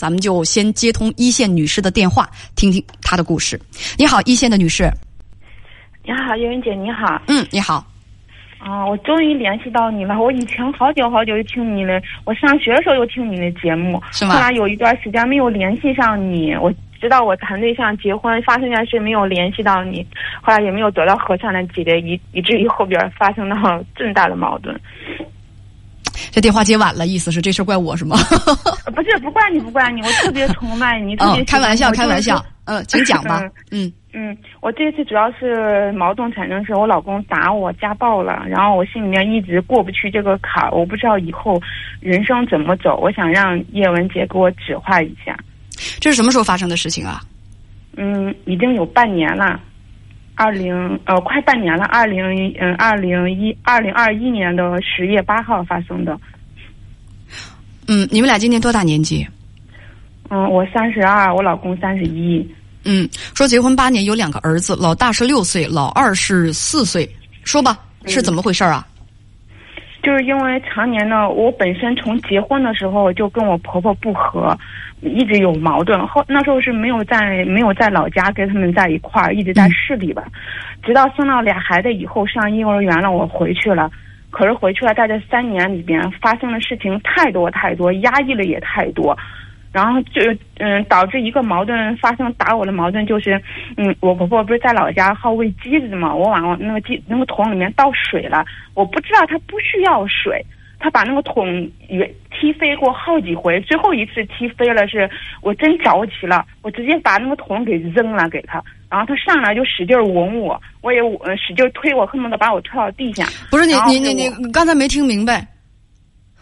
咱们就先接通一线女士的电话，听听她的故事。你好，一线的女士。你好，叶云姐，你好。嗯，你好。啊，我终于联系到你了。我以前好久好久就听你的，我上学的时候就听你的节目，是吗？后来有一段时间没有联系上你，我知道我谈对象结婚发生件事没有联系到你，后来也没有得到和善的解决，以以至于后边发生了重大的矛盾。这电话接晚了，意思是这事怪我是吗？不是，不怪你，不怪你，我特别崇拜你，特别开玩笑，开玩笑。嗯，请讲吧。嗯嗯，我这次主要是矛盾产生是我老公打我家暴了，然后我心里面一直过不去这个坎儿，我不知道以后人生怎么走，我想让叶文姐给我指划一下。这是什么时候发生的事情啊？嗯，已经有半年了，二零呃快半年了，二零嗯二零一二零二一年的十月八号发生的。嗯，你们俩今年多大年纪？嗯，我三十二，我老公三十一。嗯，说结婚八年，有两个儿子，老大是六岁，老二是四岁。说吧，是怎么回事啊？就是因为常年呢，我本身从结婚的时候就跟我婆婆不和，一直有矛盾。后那时候是没有在没有在老家跟他们在一块儿，一直在市里吧。直到生了俩孩子以后，上幼儿园了，我回去了。可是回去了，在这三年里边发生的事情太多太多，压抑了也太多。然后就嗯，导致一个矛盾发生，打我的矛盾就是，嗯，我婆婆不是在老家好喂鸡子嘛，我往那个鸡那个桶里面倒水了，我不知道她不需要水，她把那个桶也踢飞过好几回，最后一次踢飞了，是我真着急了，我直接把那个桶给扔了给他，然后他上来就使劲吻我，我也使劲推我，恨不得把我推到地下。不是你你你你刚才没听明白。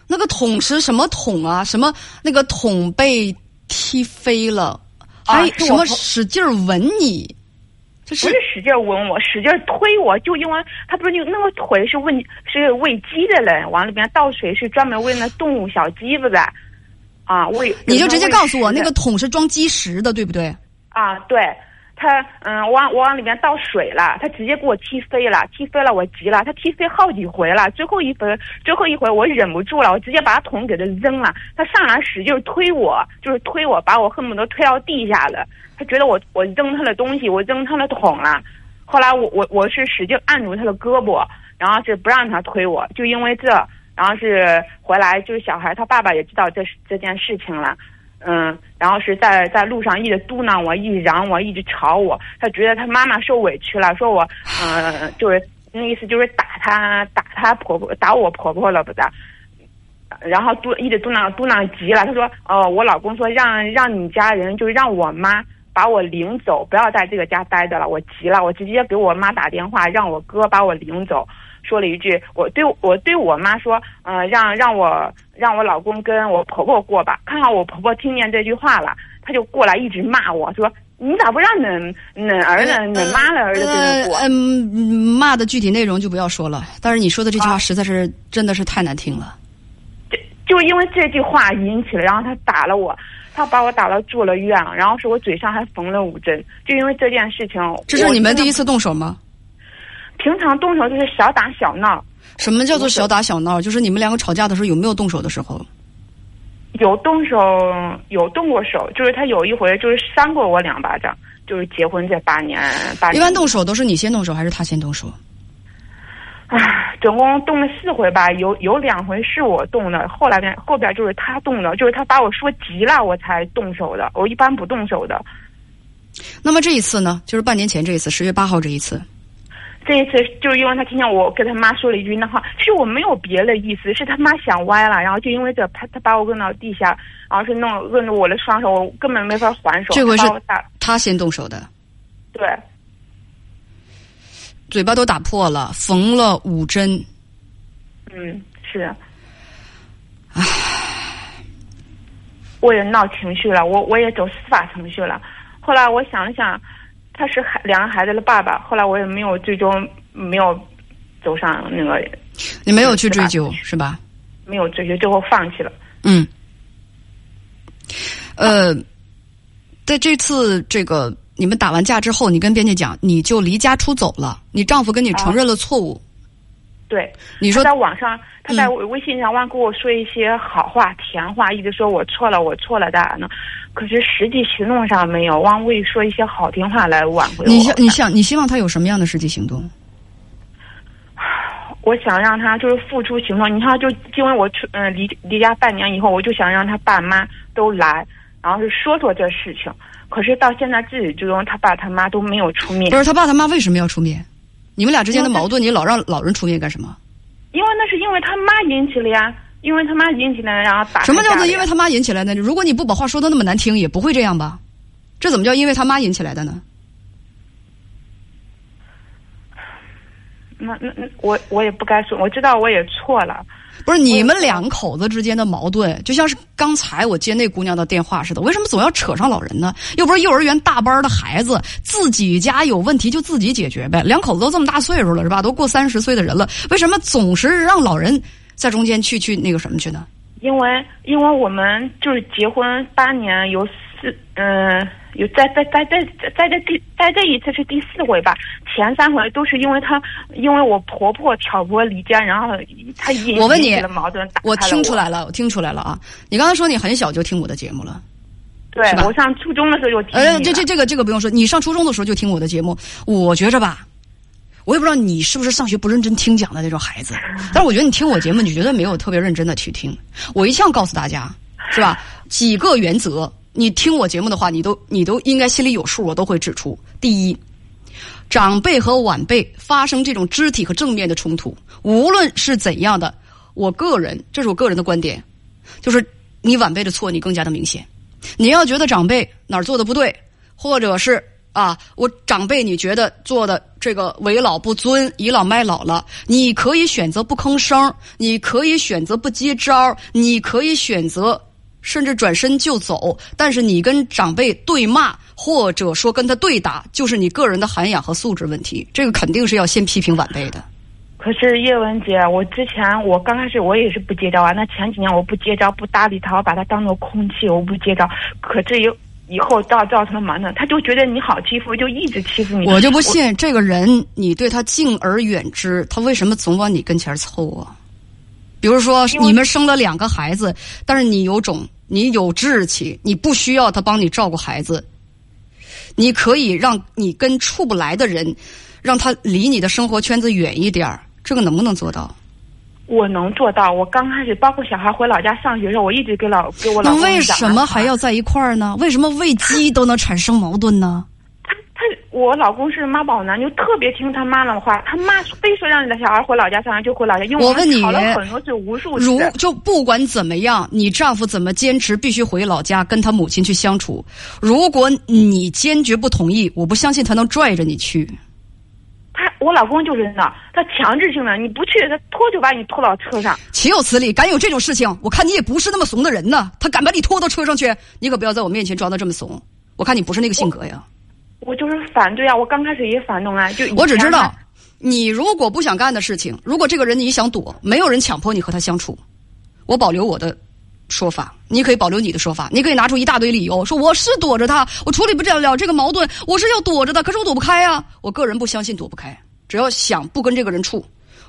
那个桶是什么桶啊？什么那个桶被踢飞了？还什么使劲吻你？不是使劲吻我，使劲推我，就因为他不是那那个腿是喂是喂鸡的人，往里边倒水是专门喂那动物小鸡子的啊喂。你就直接告诉我，那个桶是装鸡食的，对不对？啊，对。他嗯，往我往里面倒水了，他直接给我踢飞了，踢飞了，我急了，他踢飞好几回了，最后一回，最后一回我忍不住了，我直接把他桶给他扔了，他上来使劲推我，就是推我，把我恨不得推到地下了，他觉得我我扔他的东西，我扔他的桶了，后来我我我是使劲按住他的胳膊，然后是不让他推我，就因为这，然后是回来就是小孩他爸爸也知道这这件事情了。嗯，然后是在在路上一直嘟囔我，一直嚷我，一直吵我。他觉得他妈妈受委屈了，说我，嗯，就是那意思就是打他，打他婆婆，打我婆婆了，不是？然后嘟一直嘟囔嘟囔急了，他说，哦，我老公说让让你家人，就让我妈把我领走，不要在这个家待着了。我急了，我直接给我妈打电话，让我哥把我领走。说了一句，我对我对我妈说，嗯，让让我让我老公跟我婆婆过吧。看看我婆婆听见这句话了，她就过来一直骂我说，你咋不让恁恁儿子恁妈的儿子跟着过？嗯，骂的具体内容就不要说了。但是你说的这句话实在是真的是太难听了。就就因为这句话引起了，然后他打了我，他把我打到住了院了，然后是我嘴上还缝了五针。就因为这件事情，这是你们第一次动手吗？平常动手就是小打小闹。什么叫做小打小闹？就是你们两个吵架的时候有没有动手的时候？有动手，有动过手。就是他有一回就是扇过我两巴掌。就是结婚这八年，八年。一般动手都是你先动手还是他先动手？唉，总共动了四回吧，有有两回是我动的，后来边后边就是他动的，就是他把我说急了，我才动手的。我一般不动手的。那么这一次呢？就是半年前这一次，十月八号这一次。这一次就是因为他听见我跟他妈说了一句那话，其实我没有别的意思，是他妈想歪了，然后就因为这，他他把我摁到地下，然后是弄摁着我的双手，我根本没法还手。这回是他先动手的，对，嘴巴都打破了，缝了五针。嗯，是。唉，我也闹情绪了，我我也走司法程序了。后来我想了想。他是孩两个孩子的爸爸，后来我也没有最终没有走上那个，你没有去追究是吧？没有追究，最后放弃了。嗯，呃，在这次这个你们打完架之后，你跟编辑讲，你就离家出走了，你丈夫跟你承认了错误。对，你说在网上，他在微信上忘跟我说一些好话、甜话，一直说我错了，我错了的呢。可是实际行动上没有，忘为说一些好听话来挽回我。你想，你想，你希望他有什么样的实际行动？我想让他就是付出行动。你看，就因为我出嗯离离家半年以后，我就想让他爸妈都来，然后是说说这事情。可是到现在自始至终，他爸他妈都没有出面。不是他爸他妈为什么要出面？你们俩之间的矛盾，你老让老人出面干什么？因为那是因为他妈引起了呀，因为他妈引起了，然后打。什么叫做因为他妈引起来的？如果你不把话说的那么难听，也不会这样吧？这怎么叫因为他妈引起来的呢？那那那我我也不该说，我知道我也错了。不是你们两口子之间的矛盾，就像是刚才我接那姑娘的电话似的，为什么总要扯上老人呢？又不是幼儿园大班的孩子，自己家有问题就自己解决呗。两口子都这么大岁数了，是吧？都过三十岁的人了，为什么总是让老人在中间去去那个什么去呢？因为因为我们就是结婚八年，有四嗯。有在在在在在这第在这一次是第四回吧，前三回都是因为他因为我婆婆挑拨离间，然后他引起了矛盾。我听出来了，我听出来了啊！你刚才说你很小就听我的节目了，对我上初中的时候就听。呃，这这这个这个不用说，你上初中的时候就听我的节目，我觉着吧，我也不知道你是不是上学不认真听讲的那种孩子，但是我觉得你听我节目，你绝对没有特别认真的去听。我一向告诉大家，是吧？几个原则。你听我节目的话，你都你都应该心里有数。我都会指出：第一，长辈和晚辈发生这种肢体和正面的冲突，无论是怎样的，我个人这是我个人的观点，就是你晚辈的错你更加的明显。你要觉得长辈哪儿做的不对，或者是啊，我长辈你觉得做的这个为老不尊、倚老卖老了，你可以选择不吭声，你可以选择不接招，你可以选择。甚至转身就走，但是你跟长辈对骂，或者说跟他对打，就是你个人的涵养和素质问题。这个肯定是要先批评晚辈的。可是叶文姐，我之前我刚开始我也是不接招啊。那前几年我不接招，不搭理他，我把他当做空气，我不接招。可这以以后造造成了矛盾，他就觉得你好欺负，就一直欺负你。我就不信这个人，你对他敬而远之，他为什么总往你跟前凑啊？比如说，你们生了两个孩子，但是你有种，你有志气，你不需要他帮你照顾孩子，你可以让你跟处不来的人，让他离你的生活圈子远一点这个能不能做到？我能做到。我刚开始，包括小孩回老家上学的时候，我一直给老给我老公那为什么还要在一块儿呢？为什么喂鸡都能产生矛盾呢？我老公是妈宝男，就特别听他妈的话。他妈非说让你的小孩回老家小孩就回老家，因为我问你，吵了很多次，无数次。如就不管怎么样，你丈夫怎么坚持必须回老家跟他母亲去相处。如果你坚决不同意，我不相信他能拽着你去。他我老公就是那，他强制性的，你不去，他拖就把你拖到车上。岂有此理！敢有这种事情，我看你也不是那么怂的人呢。他敢把你拖到车上去，你可不要在我面前装的这么怂。我看你不是那个性格呀。我就是反对啊！我刚开始也反动啊，就我只知道，你如果不想干的事情，如果这个人你想躲，没有人强迫你和他相处。我保留我的说法，你可以保留你的说法，你可以拿出一大堆理由说我是躲着他，我处理不了这个矛盾，我是要躲着的，可是我躲不开啊！我个人不相信躲不开，只要想不跟这个人处，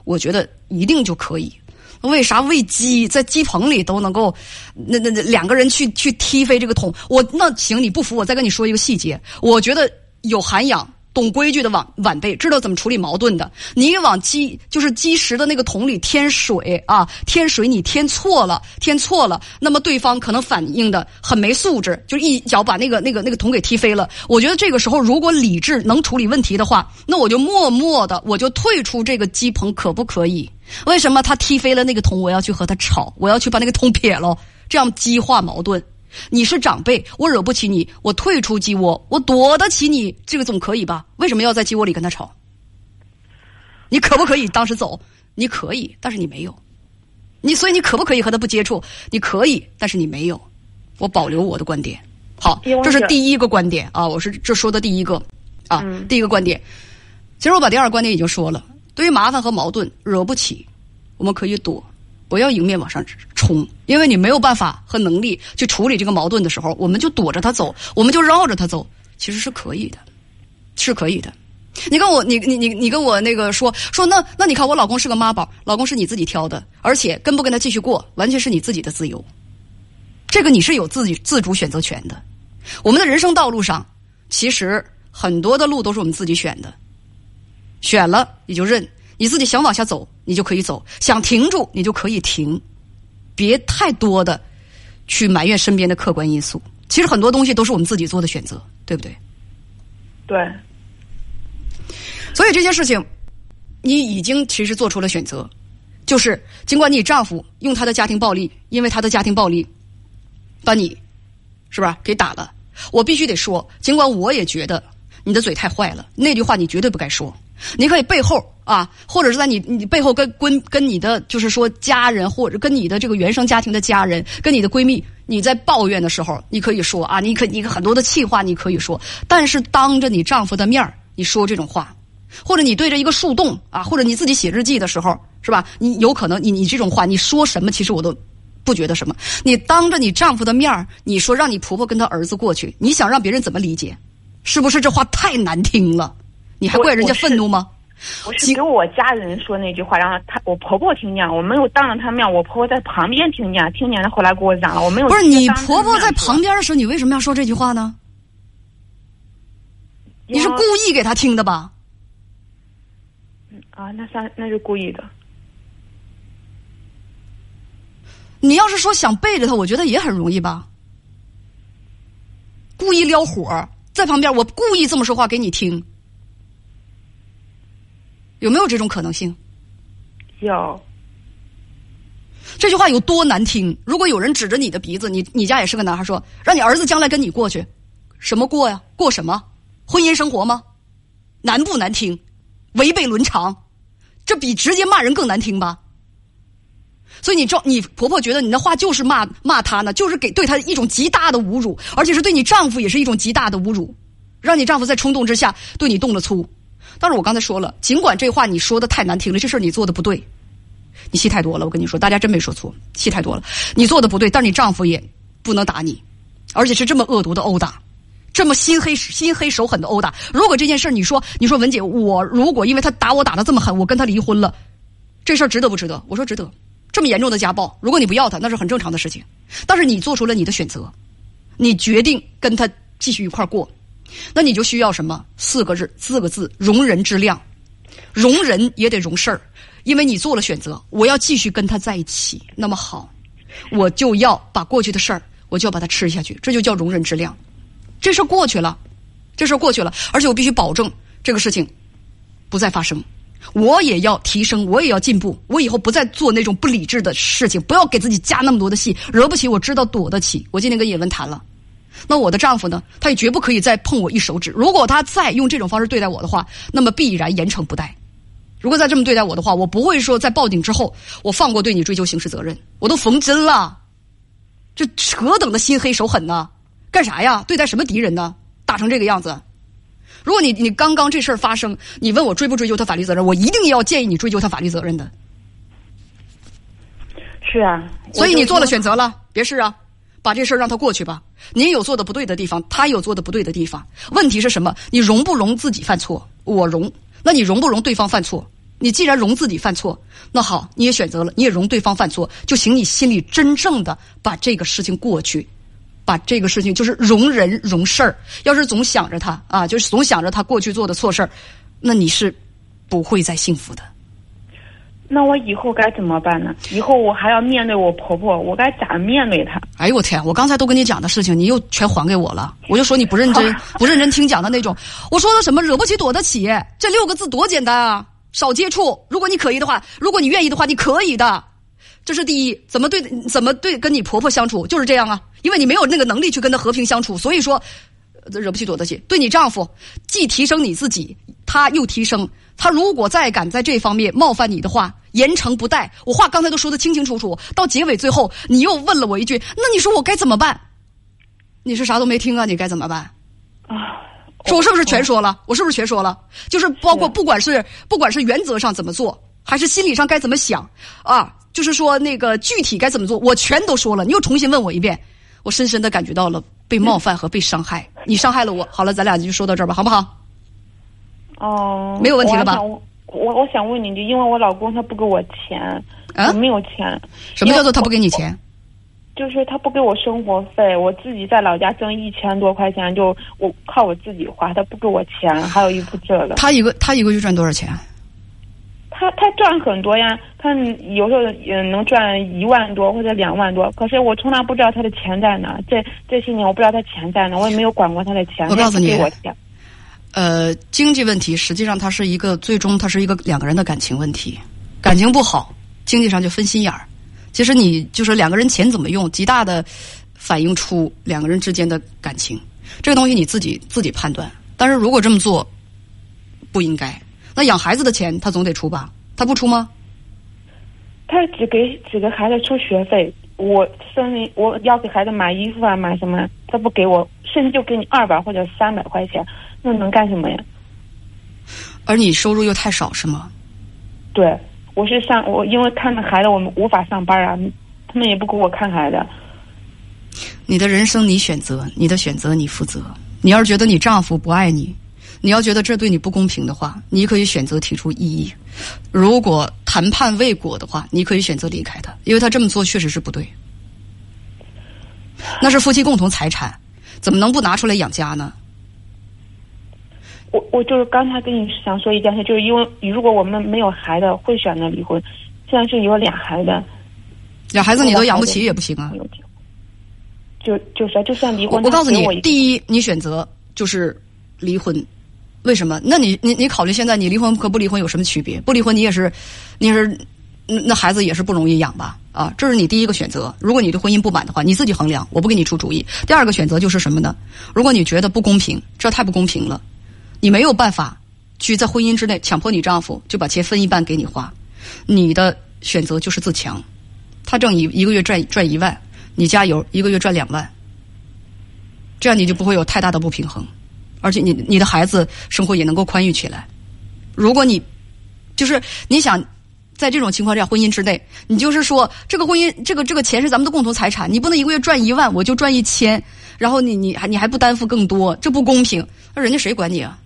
我觉得一定就可以。为啥喂鸡在鸡棚里都能够？那那那两个人去去踢飞这个桶？我那行，你不服，我再跟你说一个细节。我觉得有涵养。懂规矩的晚晚辈知道怎么处理矛盾的。你往积就是积食的那个桶里添水啊，添水你添错了，添错了，那么对方可能反应的很没素质，就一脚把那个那个那个桶给踢飞了。我觉得这个时候如果理智能处理问题的话，那我就默默的我就退出这个鸡棚，可不可以？为什么他踢飞了那个桶，我要去和他吵，我要去把那个桶撇了，这样激化矛盾？你是长辈，我惹不起你，我退出鸡窝，我躲得起你，这个总可以吧？为什么要在鸡窝里跟他吵？你可不可以当时走？你可以，但是你没有。你所以你可不可以和他不接触？你可以，但是你没有。我保留我的观点。好，这是第一个观点啊，我是这说的第一个啊，第一个观点。其实我把第二个观点已经说了，对于麻烦和矛盾惹不起，我们可以躲。不要迎面往上冲，因为你没有办法和能力去处理这个矛盾的时候，我们就躲着他走，我们就绕着他走，其实是可以的，是可以的。你跟我，你你你你跟我那个说说，那那你看我老公是个妈宝，老公是你自己挑的，而且跟不跟他继续过，完全是你自己的自由，这个你是有自己自主选择权的。我们的人生道路上，其实很多的路都是我们自己选的，选了你就认，你自己想往下走，你就可以走；想停住，你就可以停，别太多的去埋怨身边的客观因素。其实很多东西都是我们自己做的选择，对不对？对。所以这些事情，你已经其实做出了选择，就是尽管你丈夫用他的家庭暴力，因为他的家庭暴力，把你，是吧给打了。我必须得说，尽管我也觉得你的嘴太坏了，那句话你绝对不该说。你可以背后啊，或者是在你你背后跟跟跟你的就是说家人，或者跟你的这个原生家庭的家人，跟你的闺蜜，你在抱怨的时候，你可以说啊，你可你很多的气话你可以说，但是当着你丈夫的面你说这种话。或者你对着一个树洞啊，或者你自己写日记的时候，是吧？你有可能你你这种话你说什么，其实我都不觉得什么。你当着你丈夫的面你说让你婆婆跟她儿子过去，你想让别人怎么理解？是不是这话太难听了？你还怪人家愤怒吗？我是给我家人说那句话，然后他我婆婆听见，我没有当着他面，我婆婆在旁边听见，听见了后来给我嚷了，我没有。不是你婆婆在旁边的时候，你为什么要说这句话呢？你是故意给他听的吧？啊，那算那是故意的。你要是说想背着他，我觉得也很容易吧。故意撩火在旁边，我故意这么说话给你听，有没有这种可能性？有。这句话有多难听？如果有人指着你的鼻子，你你家也是个男孩，说让你儿子将来跟你过去，什么过呀？过什么？婚姻生活吗？难不难听？违背伦常？这比直接骂人更难听吧？所以你丈你婆婆觉得你的话就是骂骂她呢，就是给对她一种极大的侮辱，而且是对你丈夫也是一种极大的侮辱，让你丈夫在冲动之下对你动了粗。但是我刚才说了，尽管这话你说的太难听了，这事儿你做的不对，你戏太多了。我跟你说，大家真没说错，戏太多了。你做的不对，但是你丈夫也不能打你，而且是这么恶毒的殴打。这么心黑心黑手狠的殴打，如果这件事你说你说文姐，我如果因为他打我打的这么狠，我跟他离婚了，这事儿值得不值得？我说值得。这么严重的家暴，如果你不要他，那是很正常的事情。但是你做出了你的选择，你决定跟他继续一块过，那你就需要什么？四个字，四个字：容人之量。容人也得容事儿，因为你做了选择，我要继续跟他在一起。那么好，我就要把过去的事儿，我就要把它吃下去，这就叫容人之量。这事过去了，这事过去了，而且我必须保证这个事情不再发生。我也要提升，我也要进步。我以后不再做那种不理智的事情，不要给自己加那么多的戏。惹不起，我知道躲得起。我今天跟叶文谈了，那我的丈夫呢？他也绝不可以再碰我一手指。如果他再用这种方式对待我的话，那么必然严惩不贷。如果再这么对待我的话，我不会说在报警之后我放过对你追究刑事责任。我都缝针了，这何等的心黑手狠呢？干啥呀？对待什么敌人呢？打成这个样子。如果你你刚刚这事儿发生，你问我追不追究他法律责任，我一定要建议你追究他法律责任的。是啊，所以你做了选择了，别试啊，把这事儿让他过去吧。您有做的不对的地方，他有做的不对的地方。问题是什么？你容不容自己犯错？我容。那你容不容对方犯错？你既然容自己犯错，那好，你也选择了，你也容对方犯错，就请你心里真正的把这个事情过去。把这个事情就是容人容事儿，要是总想着他啊，就是总想着他过去做的错事儿，那你是不会再幸福的。那我以后该怎么办呢？以后我还要面对我婆婆，我该咋面对她？哎呦我天！我刚才都跟你讲的事情，你又全还给我了。我就说你不认真，不认真听讲的那种。我说的什么惹不起躲得起，这六个字多简单啊！少接触，如果你可以的话，如果你愿意的话，你可以的。这是第一，怎么对怎么对跟你婆婆相处就是这样啊？因为你没有那个能力去跟她和平相处，所以说惹不起躲得起。对你丈夫，既提升你自己，他又提升。他如果再敢在这方面冒犯你的话，严惩不贷。我话刚才都说的清清楚楚，到结尾最后你又问了我一句：“那你说我该怎么办？”你是啥都没听啊？你该怎么办？啊，说我是不是全说了？我是不是全说了？就是包括不管是不管是原则上怎么做，还是心理上该怎么想啊？就是说，那个具体该怎么做，我全都说了。你又重新问我一遍，我深深的感觉到了被冒犯和被伤害。你伤害了我，好了，咱俩就说到这儿吧，好不好？哦，没有问题了吧我我我我想问你，就因为我老公他不给我钱，啊我没有钱，什么叫做他不给你钱？就是他不给我生活费，我自己在老家挣一千多块钱，就我靠我自己花，他不给我钱，还有一部这个。他一个他一个月赚多少钱？他他赚很多呀，他有时候也能赚一万多或者两万多，可是我从来不知道他的钱在哪。这这些年我不知道他钱在哪，我也没有管过他的钱。我告诉你他给我钱。呃，经济问题实际上它是一个最终它是一个两个人的感情问题，感情不好，经济上就分心眼儿。其实你就是两个人钱怎么用，极大的反映出两个人之间的感情。这个东西你自己自己判断。但是如果这么做，不应该。那养孩子的钱他总得出吧？他不出吗？他只给只给孩子出学费，我生理我要给孩子买衣服啊买什么，他不给我，甚至就给你二百或者三百块钱，那能干什么呀？而你收入又太少是吗？对，我是上我因为看着孩子，我们无法上班啊，他们也不给我看孩子。你的人生你选择，你的选择你负责。你要是觉得你丈夫不爱你，你要觉得这对你不公平的话，你可以选择提出异议。如果谈判未果的话，你可以选择离开他，因为他这么做确实是不对。那是夫妻共同财产，怎么能不拿出来养家呢？我我就是刚才跟你想说一件事，就是因为如果我们没有孩子，会选择离婚。现在是有俩孩子，俩孩子你都养不起也不行啊就就是就算离婚，我我告诉你，第一，你选择就是离婚，为什么？那你你你考虑现在你离婚和不离婚有什么区别？不离婚你也是，你也是，那那孩子也是不容易养吧？啊，这是你第一个选择。如果你对婚姻不满的话，你自己衡量，我不给你出主意。第二个选择就是什么呢？如果你觉得不公平，这太不公平了，你没有办法去在婚姻之内强迫你丈夫就把钱分一半给你花，你的选择就是自强。他挣一一个月赚赚一万，你加油，一个月赚两万，这样你就不会有太大的不平衡，而且你你的孩子生活也能够宽裕起来。如果你就是你想在这种情况下婚姻之内，你就是说这个婚姻这个这个钱是咱们的共同财产，你不能一个月赚一万我就赚一千，然后你你还你还不担负更多，这不公平，那人家谁管你啊？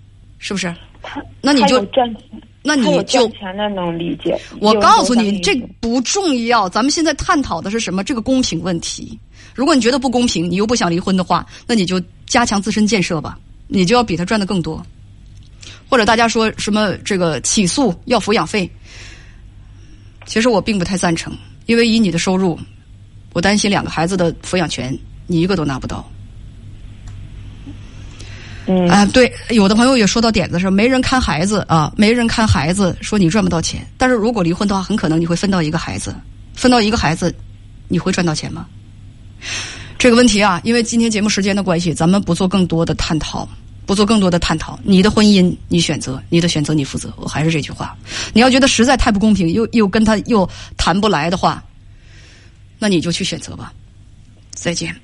是不是？他那你就赚钱，那你就钱的能理解。我告诉你，这不重要。咱们现在探讨的是什么？这个公平问题。如果你觉得不公平，你又不想离婚的话，那你就加强自身建设吧，你就要比他赚的更多。或者大家说什么这个起诉要抚养费，其实我并不太赞成，因为以你的收入，我担心两个孩子的抚养权你一个都拿不到。嗯啊，对，有的朋友也说到点子上，没人看孩子啊，没人看孩子，说你赚不到钱。但是如果离婚的话，很可能你会分到一个孩子，分到一个孩子，你会赚到钱吗？这个问题啊，因为今天节目时间的关系，咱们不做更多的探讨，不做更多的探讨。你的婚姻你选择，你的选择你负责。我还是这句话，你要觉得实在太不公平，又又跟他又谈不来的话，那你就去选择吧。再见。